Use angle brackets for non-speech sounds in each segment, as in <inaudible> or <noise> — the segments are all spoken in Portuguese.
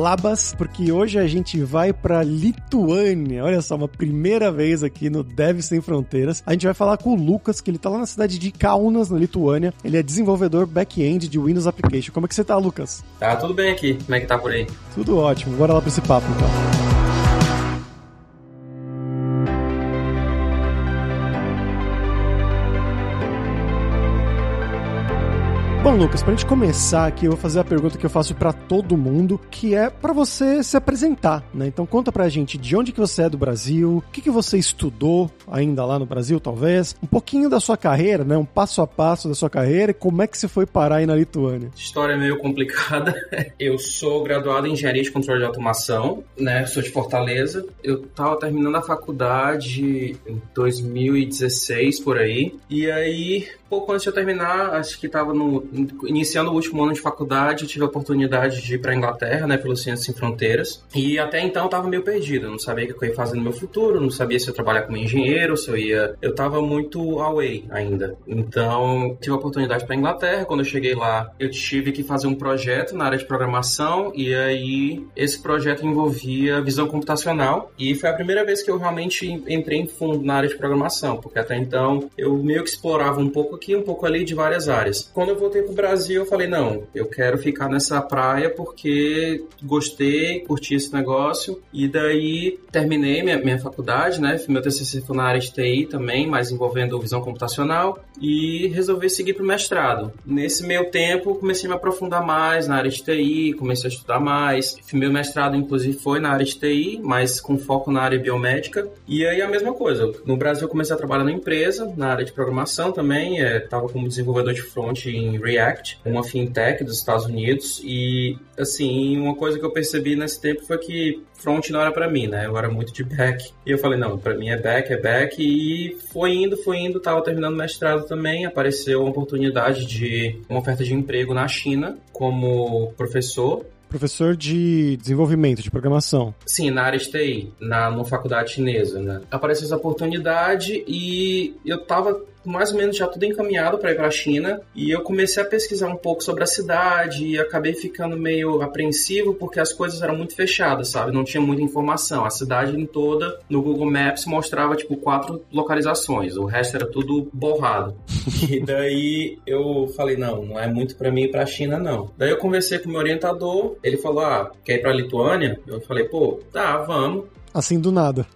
Labas, porque hoje a gente vai para Lituânia. Olha só, uma primeira vez aqui no Dev Sem Fronteiras. A gente vai falar com o Lucas, que ele tá lá na cidade de Kaunas, na Lituânia. Ele é desenvolvedor back-end de Windows Application. Como é que você tá, Lucas? Tá tudo bem aqui. Como é que tá por aí? Tudo ótimo. Bora lá pra esse papo, então. Bom, Lucas, pra gente começar aqui, eu vou fazer a pergunta que eu faço para todo mundo, que é para você se apresentar, né? Então conta pra gente de onde que você é do Brasil, o que que você estudou ainda lá no Brasil, talvez, um pouquinho da sua carreira, né? Um passo a passo da sua carreira e como é que você foi parar aí na Lituânia. História meio complicada. <laughs> Eu sou graduado em Engenharia de Controle de Automação, né? Sou de Fortaleza. Eu tava terminando a faculdade em 2016 por aí. E aí, pouco antes de eu terminar, acho que estava no iniciando o último ano de faculdade, tive a oportunidade de ir para Inglaterra, né, pelo Ciências Sem Fronteiras. E até então eu estava meio perdido, eu não sabia o que eu ia fazer no meu futuro, não sabia se eu trabalhar como engenheiro, se eu ia, eu estava muito away ainda. Então, tive a oportunidade para Inglaterra. Quando eu cheguei lá, eu tive que fazer um projeto na área de programação e aí esse projeto envolvia visão computacional e foi a primeira vez que eu realmente entrei em fundo na área de programação, porque até então eu meio que explorava um pouco aqui, um pouco ali de várias áreas. Quando eu voltei pro Brasil, eu falei, não, eu quero ficar nessa praia porque gostei, curti esse negócio. E daí terminei minha, minha faculdade, né? Meu TCC foi na área de TI também, mas envolvendo visão computacional. E resolvi seguir pro mestrado. Nesse meio tempo, comecei a me aprofundar mais na área de TI, comecei a estudar mais. Meu mestrado, inclusive, foi na área de TI, mas com foco na área biomédica. E aí a mesma coisa. No Brasil, comecei a trabalhar na empresa, na área de programação também. É, estava como desenvolvedor de front em React, uma fintech dos Estados Unidos. E, assim, uma coisa que eu percebi nesse tempo foi que front não era para mim, né? Eu era muito de back. E eu falei, não, para mim é back, é back. E foi indo, foi indo, tava terminando mestrado também. Apareceu uma oportunidade de uma oferta de emprego na China como professor professor de desenvolvimento, de programação. Sim, na área de TI, na, numa faculdade chinesa, né? Apareceu essa oportunidade e eu tava mais ou menos já tudo encaminhado para ir para a China e eu comecei a pesquisar um pouco sobre a cidade e acabei ficando meio apreensivo porque as coisas eram muito fechadas, sabe? Não tinha muita informação. A cidade em toda no Google Maps mostrava tipo quatro localizações, o resto era tudo borrado. <laughs> e daí eu falei não, não é muito para mim ir para a China não. Daí eu conversei com o meu orientador, ele falou: "Ah, quer ir para Lituânia?" Eu falei: "Pô, tá, vamos." Assim do nada.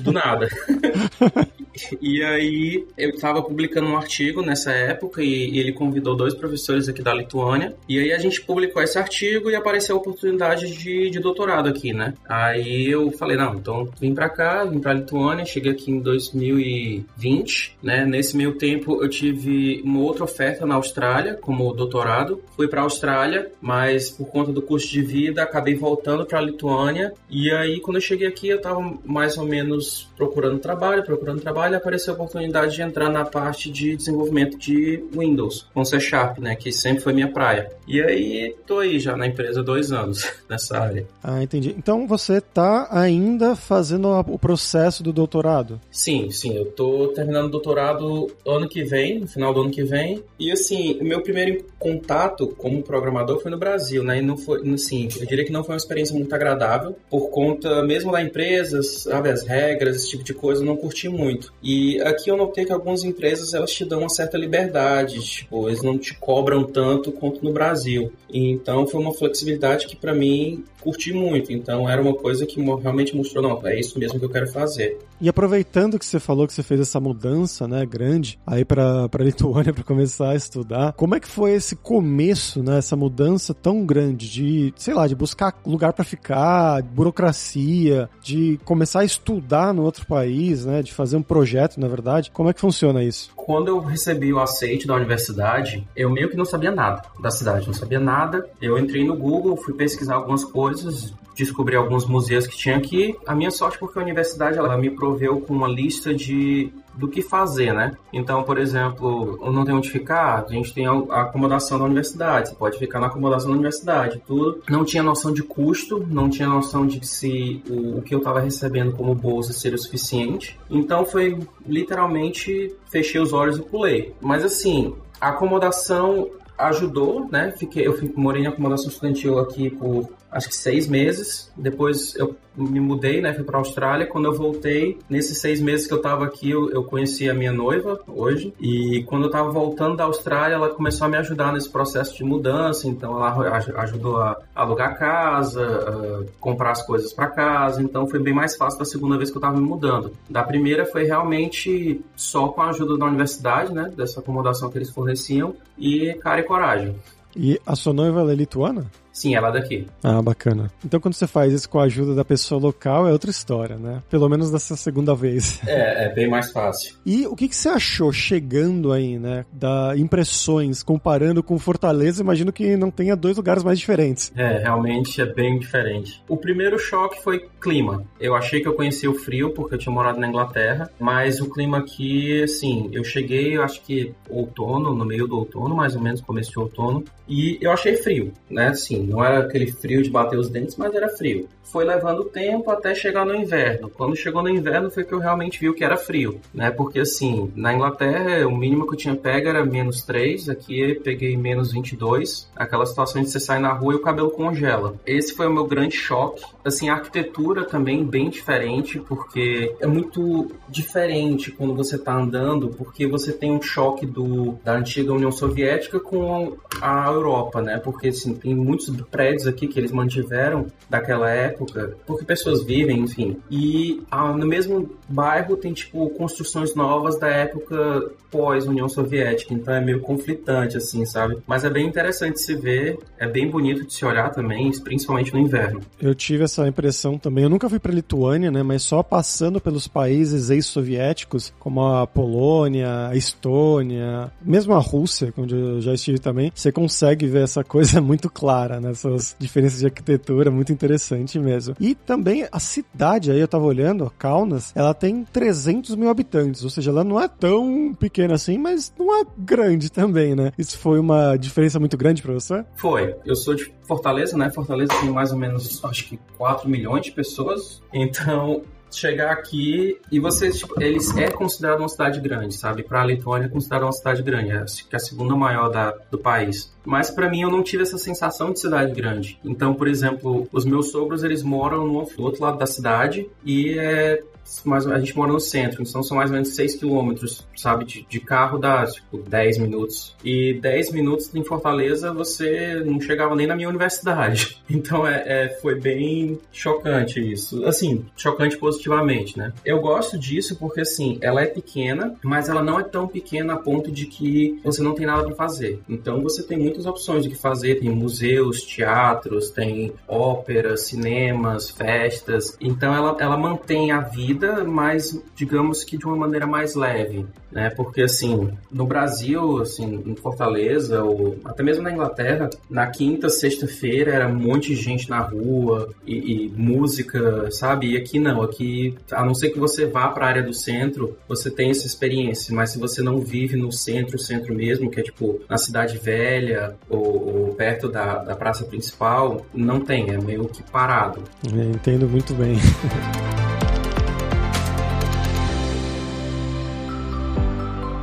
Do nada. <laughs> E aí eu estava publicando um artigo nessa época e, ele convidou dois professores aqui da Lituânia. E aí a gente publicou esse artigo e apareceu a oportunidade de, de doutorado aqui, né? Aí eu falei, não, então vim para cá, vim para Lituânia, cheguei aqui em 2020, né? Nesse meio tempo eu tive uma outra oferta na Austrália como doutorado. Fui para Austrália, mas por conta do custo de vida acabei voltando para Lituânia. E aí quando eu cheguei aqui eu estava mais ou menos procurando trabalho, procurando trabalho trabalho apareceu a oportunidade de entrar na parte de desenvolvimento de Windows com C Sharp, né, que sempre foi minha praia. E aí tô aí já na empresa há dois anos <laughs> nessa área. Ah, entendi. Então você tá ainda fazendo o processo do doutorado? Sim, sim. Eu tô terminando o doutorado ano que vem, no final do ano que vem. E assim, o meu primeiro contato como programador foi no Brasil, né? E não foi, assim, eu diria que não foi uma experiência muito agradável por conta mesmo da empresa, sabe, as regras, esse tipo de coisa, eu não curti muito. E aqui eu notei que algumas empresas elas te dão uma certa liberdade, tipo, eles não te cobram tanto quanto no Brasil. Então foi uma flexibilidade que para mim curti muito. Então era uma coisa que realmente mostrou, não, é isso mesmo que eu quero fazer. E aproveitando que você falou que você fez essa mudança, né, grande, aí para para Lituânia <laughs> para começar a estudar, como é que foi esse começo, né, essa mudança tão grande de, sei lá, de buscar lugar para ficar, burocracia, de começar a estudar no outro país, né, de fazer um projeto, na verdade. Como é que funciona isso? Quando eu recebi o aceite da universidade, eu meio que não sabia nada da cidade, não sabia nada. Eu entrei no Google, fui pesquisar algumas coisas, descobri alguns museus que tinha aqui. A minha sorte porque a universidade ela me proveu com uma lista de do que fazer, né? Então, por exemplo, não tem onde ficar, a gente tem a acomodação da universidade, você pode ficar na acomodação da universidade, tudo. Não tinha noção de custo, não tinha noção de se o, o que eu estava recebendo como bolsa seria o suficiente. Então, foi literalmente fechei os olhos e pulei. Mas assim, a acomodação ajudou, né? Fiquei, eu morei em acomodação estudantil aqui por acho que seis meses. Depois eu me mudei, né? Fui para Austrália. Quando eu voltei, nesses seis meses que eu estava aqui, eu, eu, conheci a minha noiva hoje. E quando eu estava voltando da Austrália, ela começou a me ajudar nesse processo de mudança. Então ela ajudou a alugar casa, a comprar as coisas para casa. Então foi bem mais fácil da segunda vez que eu estava me mudando. Da primeira foi realmente só com a ajuda da universidade, né? Dessa acomodação que eles forneciam e cara e coragem. E a sua noiva é lituana? Sim, ela é daqui. Ah, bacana. Então quando você faz isso com a ajuda da pessoa local é outra história, né? Pelo menos dessa segunda vez. <laughs> É, é bem mais fácil. E o que, que você achou chegando aí, né? Da impressões, comparando com Fortaleza, imagino que não tenha dois lugares mais diferentes. É, realmente é bem diferente. O primeiro choque foi clima. Eu achei que eu conhecia o frio porque eu tinha morado na Inglaterra, mas o clima aqui, assim, eu cheguei, eu acho que outono, no meio do outono, mais ou menos, começo de outono, e eu achei frio, né? Assim, não era aquele frio de bater os dentes, mas era frio. Foi levando tempo até chegar no inverno. Quando chegou no inverno foi que eu realmente vi o que era frio, né? Porque assim, na Inglaterra, o mínimo que eu tinha pego era menos 3, aqui peguei menos 22. Aquela situação de você sai na rua e o cabelo congela. Esse foi o meu grande choque. Assim, a arquitetura também bem diferente, porque é muito diferente quando você está andando, porque você tem um choque do, da antiga União Soviética com a Europa, né? Porque assim, tem muitos prédios aqui que eles mantiveram daquela época, porque pessoas vivem, enfim. E ah, no mesmo bairro tem, tipo, construções novas da época pós-União Soviética, então é meio conflitante, assim, sabe? Mas é bem interessante se ver, é bem bonito de se olhar também, principalmente no inverno. Eu tive essa impressão também. Eu nunca fui para Lituânia, né? Mas só passando pelos países ex-soviéticos, como a Polônia, a Estônia, mesmo a Rússia, onde eu já estive também, você consegue ver essa coisa <laughs> muito clara, Essas diferenças de arquitetura, muito interessante mesmo. E também a cidade, aí eu tava olhando, Kaunas, ela tem 300 mil habitantes, ou seja, ela não é tão pequena assim, mas não é grande também, né? Isso foi uma diferença muito grande para você? Foi. Eu sou de Fortaleza, né? Fortaleza tem mais ou menos, acho que 4 milhões de pessoas. Então, chegar aqui e você, tipo, eles é considerado uma cidade grande, sabe? Para a Letônia é considerado uma cidade grande, é que é a segunda maior da, do país. Mas para mim eu não tive essa sensação de cidade grande. Então, por exemplo, os meus sogros eles moram no outro lado da cidade e é mas a gente mora no centro, então são mais ou menos 6 quilômetros, sabe? De, de, carro dá, tipo, 10 minutos. E 10 minutos em Fortaleza você não chegava nem na minha universidade. <laughs> Então é, é, foi bem chocante isso. Assim, chocante positivamente, né? Eu gosto disso porque, assim, ela é pequena, mas ela não é tão pequena a ponto de que você não tem nada para fazer. Então você tem muitas opções de que fazer. Tem museus, teatros, tem óperas, cinemas, festas. Então ela, ela mantém a vida vida, mas digamos que de uma maneira mais leve, né? Porque assim, no Brasil, assim, em Fortaleza ou até mesmo na Inglaterra, na quinta, sexta-feira era um monte de gente na rua e, e, música, sabe? E aqui não, aqui a não ser que você vá para a área do centro, você tem essa experiência, mas se você não vive no centro, centro mesmo, que é tipo na cidade velha ou, ou perto da, da praça principal, não tem, é meio que parado. Eu entendo muito bem. <laughs>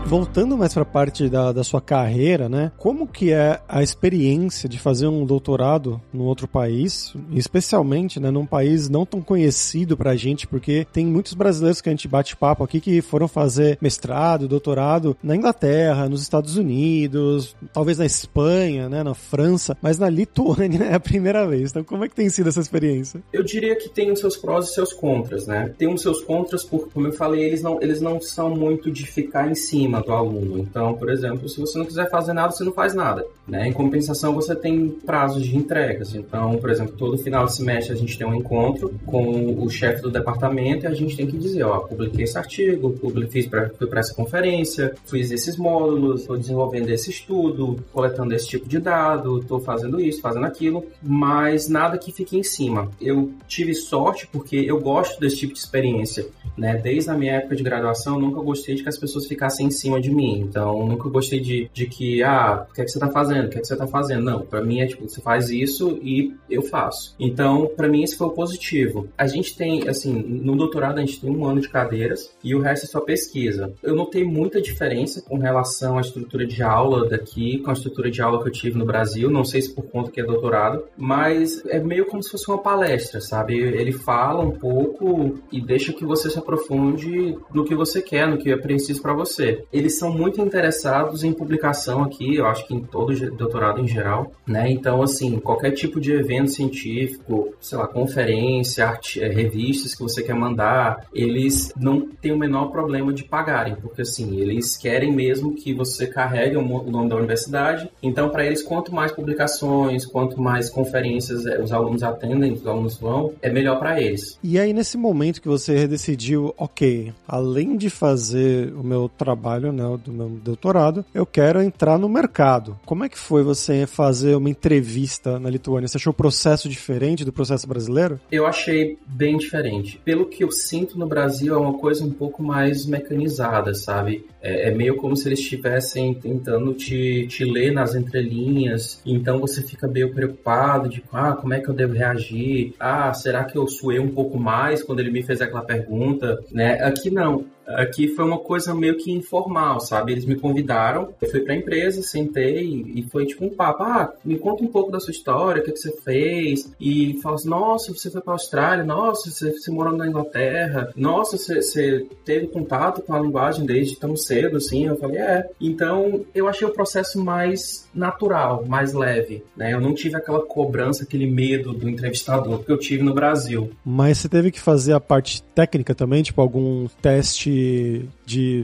Voltando mais para a parte da, da sua carreira, né? Como que é a experiência de fazer um doutorado num outro país, especialmente, né, num país não tão conhecido pra gente, porque tem muitos brasileiros que a gente bate papo aqui que foram fazer mestrado, doutorado na Inglaterra, nos Estados Unidos, talvez na Espanha, né, na França, mas na Lituânia é a primeira vez. Então, como é que tem sido essa experiência? Eu diria que tem os seus prós e seus contras, né? Tem os seus contras porque, como eu falei, eles não, eles não são muito de ficar em cima do aluno. Então, por exemplo, se você não quiser fazer nada, você não faz nada. Né? Em compensação, você tem prazos de entregas. Então, por exemplo, todo final de semestre a gente tem um encontro com o chefe do departamento e a gente tem que dizer, ó, publiquei esse artigo, fui para essa conferência, fiz esses módulos, estou desenvolvendo esse estudo, coletando esse tipo de dado, estou fazendo isso, fazendo aquilo, mas nada que fique em cima. Eu tive sorte porque eu gosto desse tipo de experiência. Né? Desde a minha época de graduação, nunca gostei de que as pessoas ficassem em cima de mim. Então, nunca gostei de, de que, ah, o que é que você tá fazendo? O que é que você tá fazendo? Não, para mim é tipo, você faz isso e eu faço. Então, para mim esse foi o positivo. A gente tem, assim, no doutorado a gente tem um ano de cadeiras e o resto é só pesquisa. Eu notei muita diferença com relação à estrutura de aula daqui com a estrutura de aula que eu tive no Brasil. Não sei se por conta que é doutorado, mas é meio como se fosse uma palestra, sabe? Ele fala um pouco e deixa que você se aprofunde no que você quer, no que é preciso para você. Eles são muito interessados em publicação aqui, eu acho que em todo doutorado em geral, né? Então, assim, qualquer tipo de evento científico, sei lá, conferência, arte, é, revistas que você quer mandar, eles não têm o menor problema de pagarem, porque assim, eles querem mesmo que você carregue o nome da universidade. Então, para eles, quanto mais publicações, quanto mais conferências é, os alunos atendem, os alunos vão, é melhor para eles. E aí, nesse momento que você decidiu, ok, além de fazer o meu trabalho, né, do meu doutorado, eu quero entrar no mercado. Como é que foi você fazer uma entrevista na Lituânia? Você achou o processo diferente do processo brasileiro? Eu achei bem diferente. Pelo que eu sinto no Brasil, é uma coisa um pouco mais mecanizada, sabe? É, é meio como se eles estivessem tentando te, te ler nas entrelinhas, então você fica meio preocupado de ah, como é que eu devo reagir? Ah, será que eu suei um pouco mais quando ele me fez aquela pergunta? Né? Aqui não. Aqui foi uma coisa meio que informal, sabe? Eles me convidaram, eu fui pra empresa, sentei e foi tipo um papo. Ah, me conta um pouco da sua história, o que, é que você fez. E fala assim: nossa, você foi pra Austrália, nossa, você, você morou na Inglaterra, nossa, você, você, teve contato com a linguagem desde tão cedo, assim. Eu falei: é. Então eu achei o processo mais natural, mais leve, né? Eu não tive aquela cobrança, aquele medo do entrevistador que eu tive no Brasil. Mas você teve que fazer a parte técnica também, tipo algum teste de,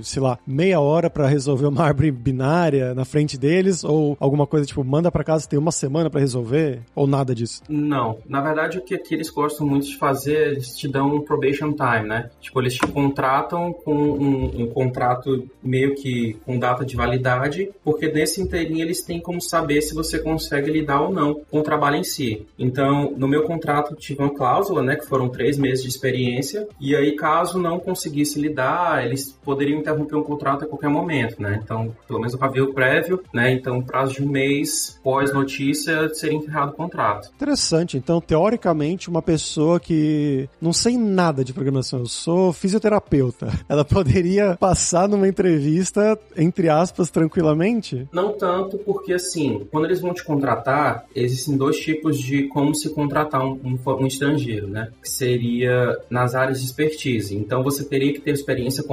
sei lá, meia hora para resolver uma <laughs> árvore binária na frente deles? Ou alguma coisa tipo, manda para casa, tem uma semana para resolver? Ou nada disso? Não. Na verdade, o que aqui eles gostam muito de fazer, eles te dão um probation time, né? Tipo, eles te contratam com um, um contrato meio que com data de validade, porque nesse inteirinho eles têm como saber se você consegue lidar ou não com o trabalho em si. Então, no meu contrato tive uma cláusula, né, que foram três meses de experiência, e aí caso não conseguisse lidar, eles poderiam interromper um contrato a qualquer momento, né? Então, pelo menos o aviso prévio, né? Então, prazo de um mês pós notícia seria encerrado o contrato. Interessante. Então, teoricamente, uma pessoa que não sei nada de programação, eu sou fisioterapeuta, <laughs> ela poderia passar numa entrevista, entre aspas, tranquilamente? Não tanto, porque assim, quando eles vão te contratar, existem dois tipos de como se contratar um, um, um estrangeiro, né? Que seria nas áreas de expertise. Então, você teria que ter experiência experiência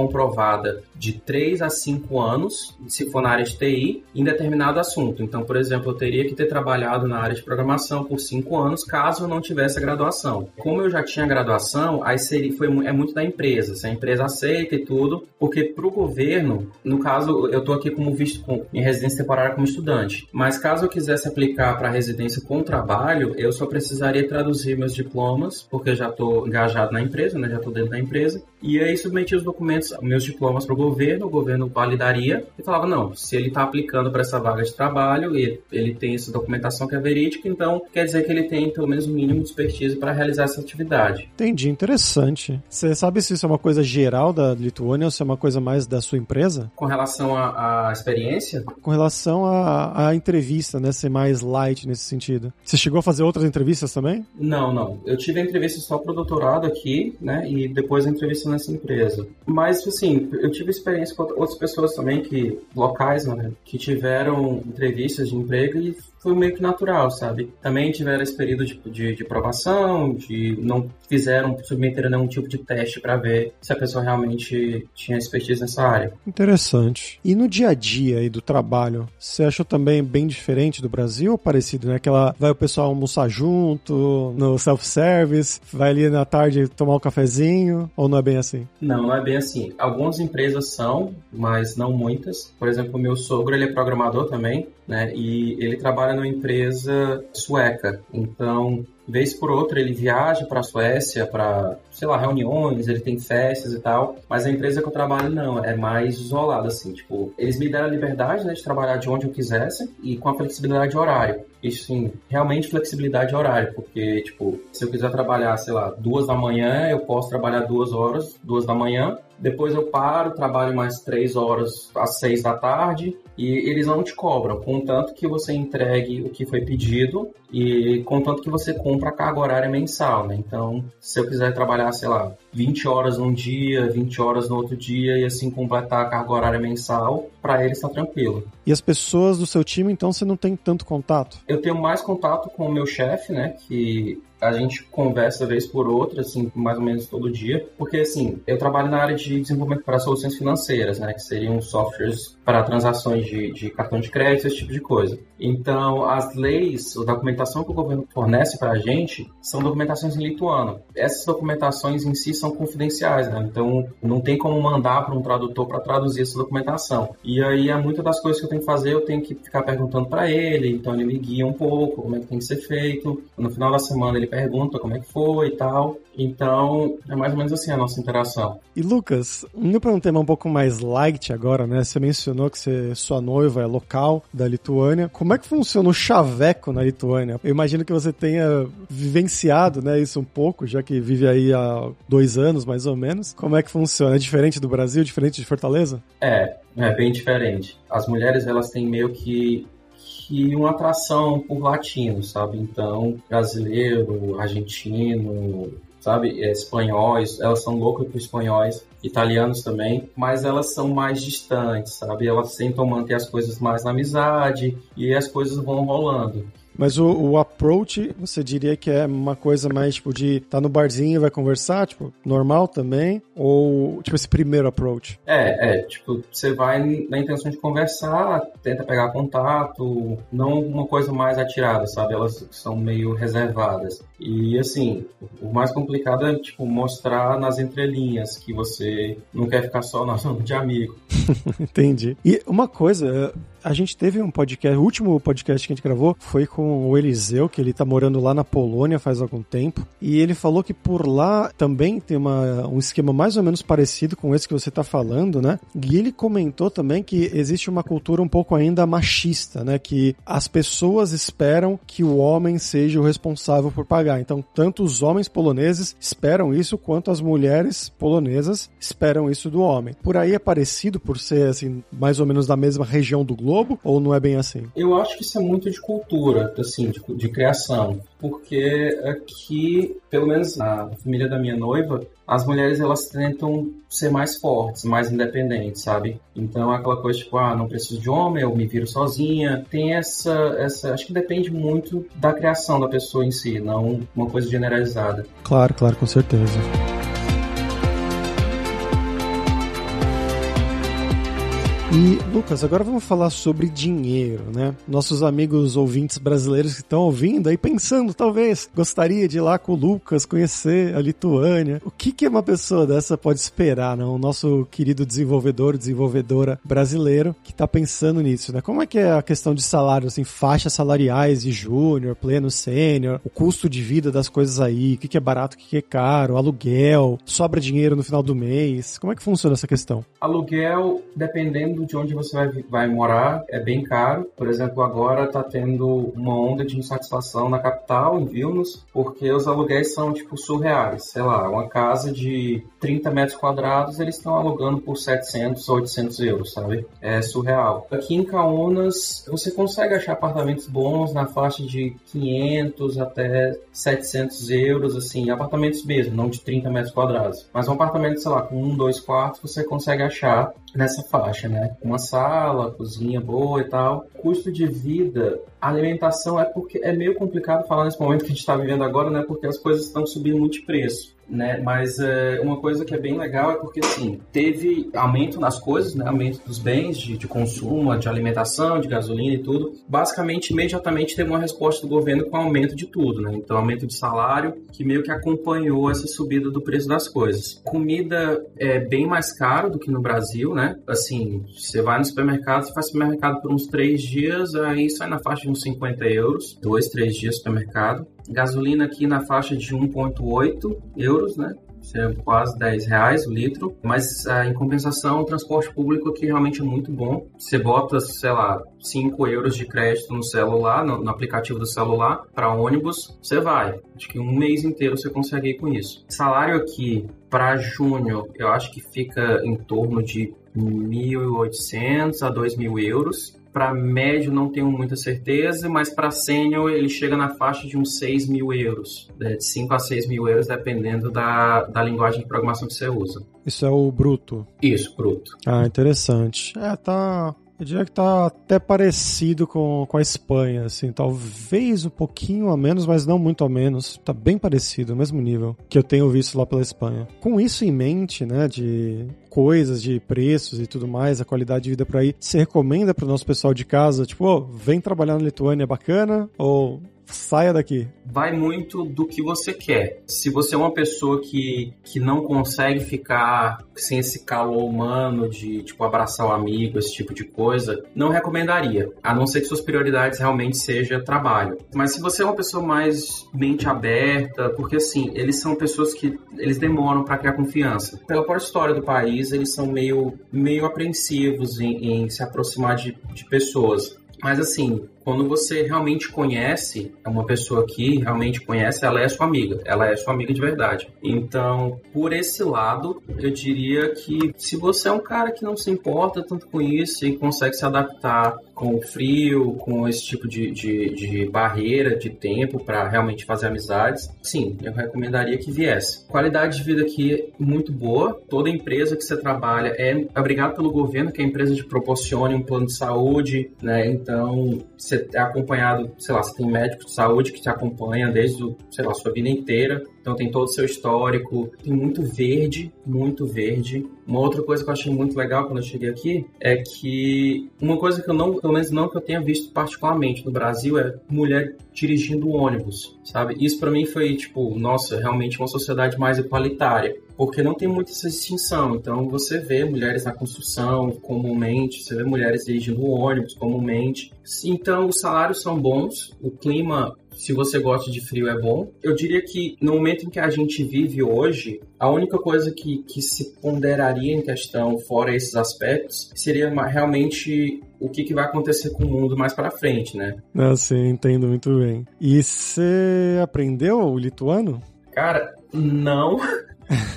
de 3 a 5 anos, se for na área de TI, em determinado assunto. Então, por exemplo, eu teria que ter trabalhado na área de programação por 5 anos, caso eu não tivesse a graduação. Como eu já tinha graduação, aí seria, foi, é muito da empresa, se a empresa aceita e tudo, porque para o governo, no caso, eu estou aqui como visto com, em residência temporária como estudante, mas caso eu quisesse aplicar para residência com trabalho, eu só precisaria traduzir meus diplomas, porque já estou engajado na empresa, né, já estou dentro da empresa, e aí submetia os documentos, meus diplomas para o governo, o governo validaria e falava: não, se ele está aplicando para essa vaga de trabalho e ele tem essa documentação que é verídica, então quer dizer que ele tem pelo menos o mínimo de expertise para realizar essa atividade. Entendi, interessante. Você sabe se isso é uma coisa geral da Lituânia ou se é uma coisa mais da sua empresa? Com relação à experiência? Com relação à entrevista, né? Ser mais light nesse sentido. Você chegou a fazer outras entrevistas também? Não, não. Eu tive a entrevista só para o doutorado aqui, né? E depois a entrevista nessa empresa. Mas, assim, eu tive experiência com outras pessoas também, que locais, né, que tiveram entrevistas de emprego e foi meio que natural, sabe? Também tiveram esse período de, de, de provação, de não fizeram, submeteram nenhum tipo de teste para ver se a pessoa realmente tinha expertise nessa área. Interessante. E no dia a dia aí do trabalho, você achou também bem diferente do Brasil ou parecido, né? Aquela, vai o pessoal almoçar junto, no self-service, vai ali na tarde tomar um cafezinho, ou não é bem assim? Não, não é bem assim. Algumas empresas são, mas não muitas. Por exemplo, o meu sogro, ele é programador também, né? E ele trabalha numa empresa sueca. Então, vez por outra ele viaja para a Suécia para, sei lá, reuniões, ele tem festas e tal, mas a empresa que eu trabalho não, é mais isolada assim, tipo, eles me deram a liberdade, né, de trabalhar de onde eu quisesse e com a flexibilidade de horário. Isso sim, realmente flexibilidade de horário, porque, tipo, se eu quiser trabalhar, sei lá, duas da manhã, eu posso trabalhar duas horas, duas da manhã, depois eu paro, trabalho mais três horas às seis da tarde e eles não te cobram, contanto que você entregue o que foi pedido e contanto que você compra a carga horária mensal, né? Então, se eu quiser trabalhar, sei lá, 20 horas num dia, 20 horas no outro dia e assim completar a carga horária mensal, para eles está tranquilo. E as pessoas do seu time, então, você não tem tanto contato? Eu tenho mais contato com o meu chefe, né? Que a gente conversa vez por outra, assim, mais ou menos todo dia, porque assim, eu trabalho na área de desenvolvimento para soluções financeiras, né, que seriam softwares para transações de, de cartão de crédito, esse tipo de coisa. Então, as leis, a documentação que o governo fornece para a gente são documentações em lituano. Essas documentações em si são confidenciais, né? Então, não tem como mandar para um tradutor para traduzir essa documentação. E aí, é muitas das coisas que eu tenho que fazer, eu tenho que ficar perguntando para ele, então ele me guia um pouco, como é que tem que ser feito. No final da semana, ele pergunta como é que foi e tal. Então, é mais ou menos assim a nossa interação. E Lucas, indo para um tema um pouco mais light agora, né? Você mencionou que você, sua noiva é local da Lituânia. Como é que funciona o chaveco na Lituânia? Eu imagino que você tenha vivenciado né, isso um pouco, já que vive aí há dois anos, mais ou menos. Como é que funciona? É diferente do Brasil, diferente de Fortaleza? É, é bem diferente. As mulheres, elas têm meio que que uma atração por latinos, sabe? Então, brasileiro, argentino, sabe? É, espanhóis, elas são loucas por espanhóis, italianos também, mas elas são mais distantes, sabe? Elas tentam manter as coisas mais na amizade e as coisas vão rolando. Mas o, o, approach, você diria que é uma coisa mais, tipo, de estar tá no barzinho e vai conversar, tipo, normal também? Ou, tipo, esse primeiro approach? É, é, tipo, você vai na intenção de conversar, tenta pegar contato, não uma coisa mais atirada, sabe? Elas são meio reservadas. E, assim, o mais complicado é, tipo, mostrar nas entrelinhas que você não quer ficar só na zona de amigo. <laughs> Entendi. E uma coisa, a gente teve um podcast, o último podcast que a gente gravou foi com o Eliseu, que ele tá morando lá na Polônia faz algum tempo, e ele falou que por lá também tem uma, um esquema mais ou menos parecido com esse que você tá falando, né? E ele comentou também que existe uma cultura um pouco ainda machista, né? Que as pessoas esperam que o homem seja o responsável por pagar. Então, tanto os homens poloneses esperam isso, quanto as mulheres polonesas esperam isso do homem. Por aí é parecido, por ser, assim, mais ou menos da mesma região do globo, Globo ou não é bem assim? Eu acho que isso é muito de cultura, assim, de, de criação. Porque aqui, pelo menos na família da minha noiva, as mulheres elas tentam ser mais fortes, mais independentes, sabe? Então é aquela coisa tipo, ah, não preciso de homem, eu me viro sozinha. Tem essa, essa, acho que depende muito da criação da pessoa em si, não uma coisa generalizada. Claro, claro, com certeza. E, Lucas, agora vamos falar sobre dinheiro, né? Nossos amigos ouvintes brasileiros que estão ouvindo aí pensando, talvez, gostaria de ir lá com o Lucas, conhecer a Lituânia. O que, que uma pessoa dessa pode esperar, não? O nosso querido desenvolvedor, desenvolvedora brasileiro que está pensando nisso, né? Como é que é a questão de salário, assim, faixas salariais de júnior, pleno, sênior, o custo de vida das coisas aí, o que, que é barato, o que, que é caro, aluguel, sobra dinheiro no final do mês. Como é que funciona essa questão? Aluguel, dependendo de onde você vai, vai morar é bem caro. Por exemplo, agora está tendo uma onda de insatisfação na capital, em Vilnius, porque os aluguéis são, tipo, surreais. Sei lá, uma casa de 30 metros quadrados, eles estão alugando por 700 ou 800 euros, sabe? É surreal. Aqui em Kaunas, você consegue achar apartamentos bons na faixa de 500 até 700 euros, assim, apartamentos mesmo, não de 30 metros quadrados. Mas um apartamento, sei lá, com um, dois quartos, você consegue achar nessa faixa, né? Uma sala, cozinha boa e tal. Custo de vida, alimentação é porque é meio complicado falar nesse momento que a gente está vivendo agora, né? Porque as coisas estão subindo muito de preço né? Mas é, uma coisa que é bem legal é porque, assim, teve aumento nas coisas, né? Aumento dos bens de, de consumo, de alimentação, de gasolina e tudo. Basicamente, imediatamente teve uma resposta do governo com aumento de tudo, né? Então, aumento de salário, que meio que acompanhou essa subida do preço das coisas. Comida é bem mais caro do que no Brasil, né? Assim, você vai no supermercado, você faz supermercado por uns três dias, aí sai na faixa de uns 50 euros, dois, três dias supermercado. Gasolina aqui na faixa de 1,8 euros, né? seria quase 10 reais o litro, mas ah, em compensação o transporte público aqui realmente é muito bom. Você bota, sei lá, 5 euros de crédito no celular, no, no aplicativo do celular, para ônibus, você vai. Acho que um mês inteiro você consegue ir com isso. Salário aqui para junho, eu acho que fica em torno de 1.800 a 2.000 euros. Para médio não tenho muita certeza, mas para sênior ele chega na faixa de uns 6 mil euros, né? de 5 a 6 mil euros, dependendo da, da linguagem de programação que você usa. Isso é o bruto? Isso, bruto. Ah, interessante. É, tá, eu diria que tá até parecido com, com a Espanha, assim, talvez um pouquinho a menos, mas não muito a menos. Tá bem parecido, o mesmo nível que eu tenho visto lá pela Espanha. Com isso em mente, né, de coisas, de preços e tudo mais, a qualidade de vida por aí, você recomenda pro nosso pessoal de casa, tipo, oh, vem trabalhar na Lituânia, é bacana? Ou saia daqui? Vai muito do que você quer. Se você é uma pessoa que, que não consegue ficar sem esse calor humano de, tipo, abraçar o amigo, esse tipo de coisa, não recomendaria. A não ser que suas prioridades realmente seja trabalho. Mas se você é uma pessoa mais mente aberta, porque assim, eles são pessoas que eles demoram para criar confiança. Pela própria história do país, eles são meio, meio apreensivos em, em se aproximar de, de pessoas. Mas assim, quando você realmente conhece uma pessoa que realmente conhece, ela é sua amiga, ela é sua amiga de verdade. Então, por esse lado, eu diria que se você é um cara que não se importa tanto com isso e consegue se adaptar com o frio, com esse tipo de, de, de barreira de tempo para realmente fazer amizades, sim, eu recomendaria que viesse. Qualidade de vida aqui é muito boa. Toda empresa que você trabalha é obrigado pelo governo que a empresa te proporcione um plano de saúde, né? Então, você é acompanhado, sei lá, você tem médico de saúde que te acompanha desde, sei lá, sua vida inteira. Então tem todo o seu histórico, tem muito verde, muito verde. Uma outra coisa que eu achei muito legal quando eu cheguei aqui é que uma coisa que eu não, pelo menos não que eu tenha visto particularmente no Brasil é mulher dirigindo ônibus, sabe? Isso para mim foi tipo, nossa, realmente uma sociedade mais igualitária porque não tem muita essa distinção. Então você vê mulheres na construção comumente, você vê mulheres dirigindo ônibus comumente. Então os salários são bons, o clima se você gosta de frio é bom. Eu diria que no momento em que a gente vive hoje, a única coisa que, que se ponderaria em questão, fora esses aspectos, seria realmente o que, que vai acontecer com o mundo mais para frente, né? Ah, sim, entendo muito bem. E você aprendeu o lituano? Cara, não. <laughs>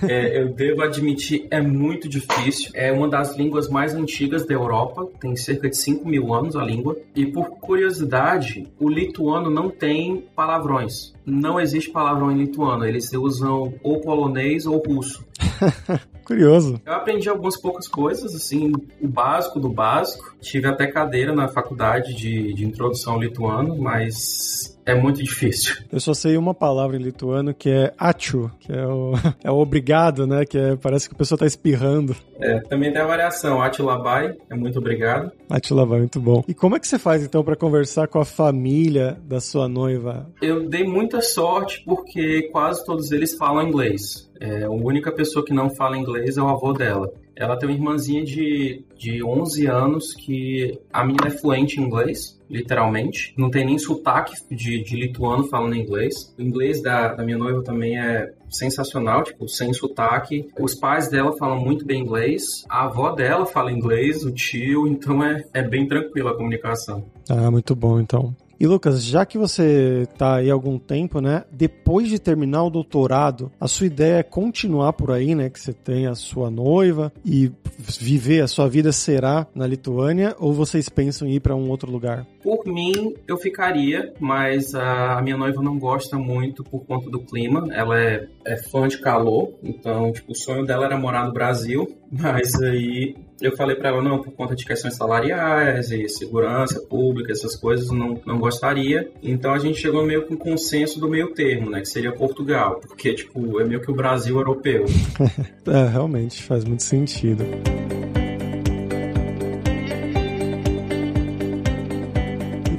é, eu devo admitir, é muito difícil. É uma das línguas mais antigas da Europa, tem cerca de 5 mil anos a língua. E por curiosidade, o lituano não tem palavrões. Não existe palavrão em lituano, eles usam ou polonês ou russo. <laughs> Curioso. Eu aprendi algumas poucas coisas, assim, o básico do básico. Tive até cadeira na faculdade de, de introdução ao lituano, mas é muito difícil. Eu só sei uma palavra em lituano que é achu, que é o, <laughs> é o obrigado, né? Que é, parece que a pessoa tá espirrando. É, também tem a variação. Achu labai é muito obrigado. Achu labai, muito bom. E como é que você faz então para conversar com a família da sua noiva? Eu dei muita sorte porque quase todos eles falam inglês. É, a única pessoa que não fala inglês é o avô dela. Ela tem uma irmãzinha de, de 11 anos que a menina é fluente em inglês, literalmente. Não tem nem sotaque de, de lituano falando inglês. O inglês da, da minha noiva também é sensacional, tipo, sem sotaque. Os pais dela falam muito bem inglês. A avó dela fala inglês, o tio, então é, é bem tranquila a comunicação. Ah, muito bom, então. E Lucas, já que você está aí há algum tempo, né? Depois de terminar o doutorado, a sua ideia é continuar por aí, né? Que você tem a sua noiva e viver a sua vida será na Lituânia ou vocês pensam em ir para um outro lugar? Por mim, eu ficaria, mas a minha noiva não gosta muito por conta do clima. Ela é, é fã de calor, então tipo, o sonho dela era morar no Brasil, mas aí eu falei para ela, não, por conta de questões salariais e segurança pública, essas coisas, não, não gostaria. Então a gente chegou meio com um consenso do meio termo, né? Que seria Portugal, porque, tipo, é meio que o Brasil europeu. <laughs> é, realmente, faz muito sentido.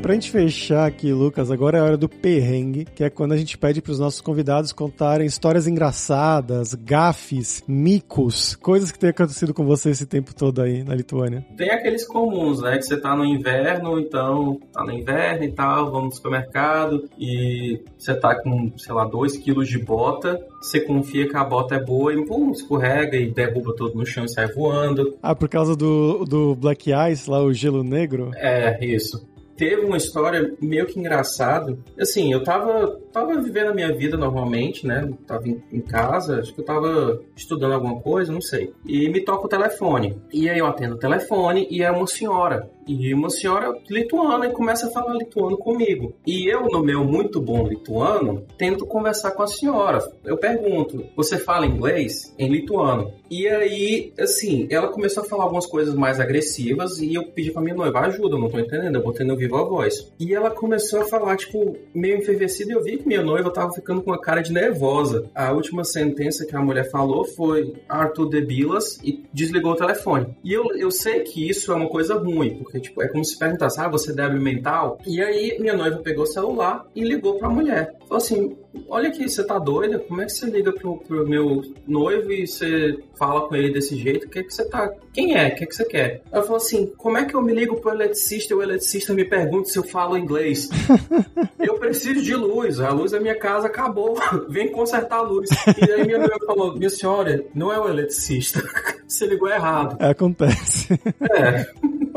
Pra gente fechar aqui, Lucas, agora é a hora do perrengue, que é quando a gente pede pros nossos convidados contarem histórias engraçadas, gafes, micos, coisas que tem acontecido com você esse tempo todo aí na Lituânia. Tem aqueles comuns, né? Que você tá no inverno, então tá no inverno e tal, vamos no supermercado e você tá com, sei lá, 2 quilos de bota, você confia que a bota é boa e pum, escorrega e derruba tudo no chão e sai voando. Ah, por causa do, do Black Ice, lá o gelo negro? É, isso teve uma história meio que engraçada. Assim, eu tava, tava vivendo a minha vida normalmente, né? Tava em, em, casa, acho que eu tava estudando alguma coisa, não sei. E me toca o telefone. E aí eu atendo o telefone e é uma senhora. E uma senhora lituana e começa a falar lituano comigo. E eu, no meu muito bom lituano, tento conversar com a senhora. Eu pergunto: você fala inglês? Em lituano. E aí, assim, ela começou a falar algumas coisas mais agressivas e eu pedi pra minha noiva ajuda, não tô entendendo, eu botei no vivo a voz. E ela começou a falar, tipo, meio enfervecida e eu vi que minha noiva tava ficando com uma cara de nervosa. A última sentença que a mulher falou foi Arthur Debilas e desligou o telefone. E eu, eu sei que isso é uma coisa ruim, porque tipo, é como se perguntasse, ah, você débil mental? E aí, minha noiva pegou o celular e ligou pra mulher. Falou assim, olha aqui, você tá doida? Como é que você liga pro, pro meu noivo e você fala com ele desse jeito? O que é que você tá... Quem é? O que é que você quer? Ela falou assim, como é que eu me ligo pro eletricista e o eletricista me pergunta se eu falo inglês? <laughs> eu preciso de luz, a luz da minha casa acabou, <laughs> vem consertar a luz. E aí minha noiva falou, minha senhora, não é o eletricista, <laughs> você ligou errado. Acontece. É.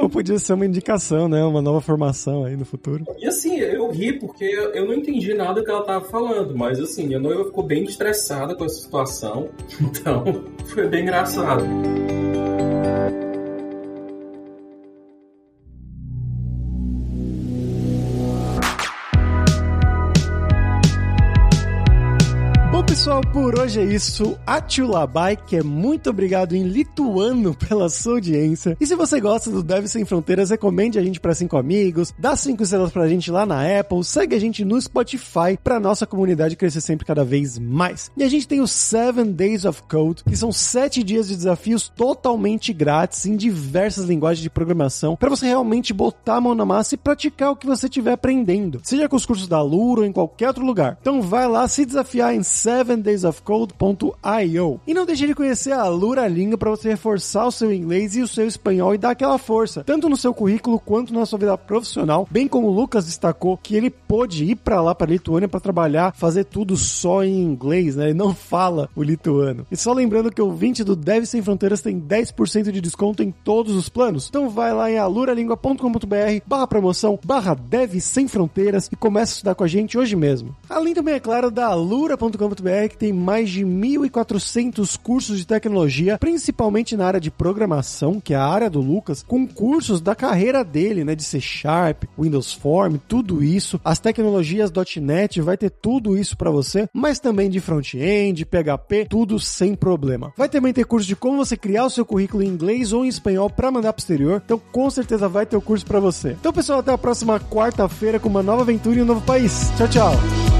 Ou podia ser uma indicação, né? Uma nova formação aí no futuro. E assim, eu ri porque eu não entendi nada que ela tava falando, mas assim, minha noiva ficou bem estressada com essa situação, <laughs> então foi bem engraçado. Pessoal, por hoje é isso. Atulabai, que é muito obrigado em lituano pela sua audiência. E se você gosta do Deve Sem Fronteiras, recomende a gente para cinco amigos, dá cinco estrelas pra gente lá na Apple, segue a gente no Spotify pra nossa comunidade crescer sempre cada vez mais. E a gente tem o Seven Days of Code, que são sete dias de desafios totalmente grátis em diversas linguagens de programação para você realmente botar a mão na massa e praticar o que você estiver aprendendo, seja com os cursos da Lura ou em qualquer outro lugar. Então vai lá se desafiar em Seven 7daysofcode.io. E não deixe de conhecer a Lura Língua para você reforçar o seu inglês e o seu espanhol e dar aquela força, tanto no seu currículo quanto na sua vida profissional, bem como o Lucas destacou que ele pôde ir para lá, para Lituânia, para trabalhar, fazer tudo só em inglês, né? Ele não fala o lituano. E só lembrando que o 20 do Deve Sem Fronteiras tem 10% de desconto em todos os planos. Então vai lá em aluralingua.com.br barra promoção, barra Deve Sem Fronteiras e começa a estudar com a gente hoje mesmo. Além também, é claro, da alura.com.br que tem mais de 1.400 cursos de tecnologia, principalmente na área de programação, que é a área do Lucas, com cursos da carreira dele, né, de C Sharp, Windows Form, tudo isso. As tecnologias .NET vai ter tudo isso para você, mas também de front-end, PHP, tudo sem problema. Vai também ter curso de como você criar o seu currículo em inglês ou em espanhol para mandar pro exterior. Então, com certeza vai ter o curso para você. Então, pessoal, até a próxima quarta-feira com uma nova aventura em um novo país. Tchau, tchau.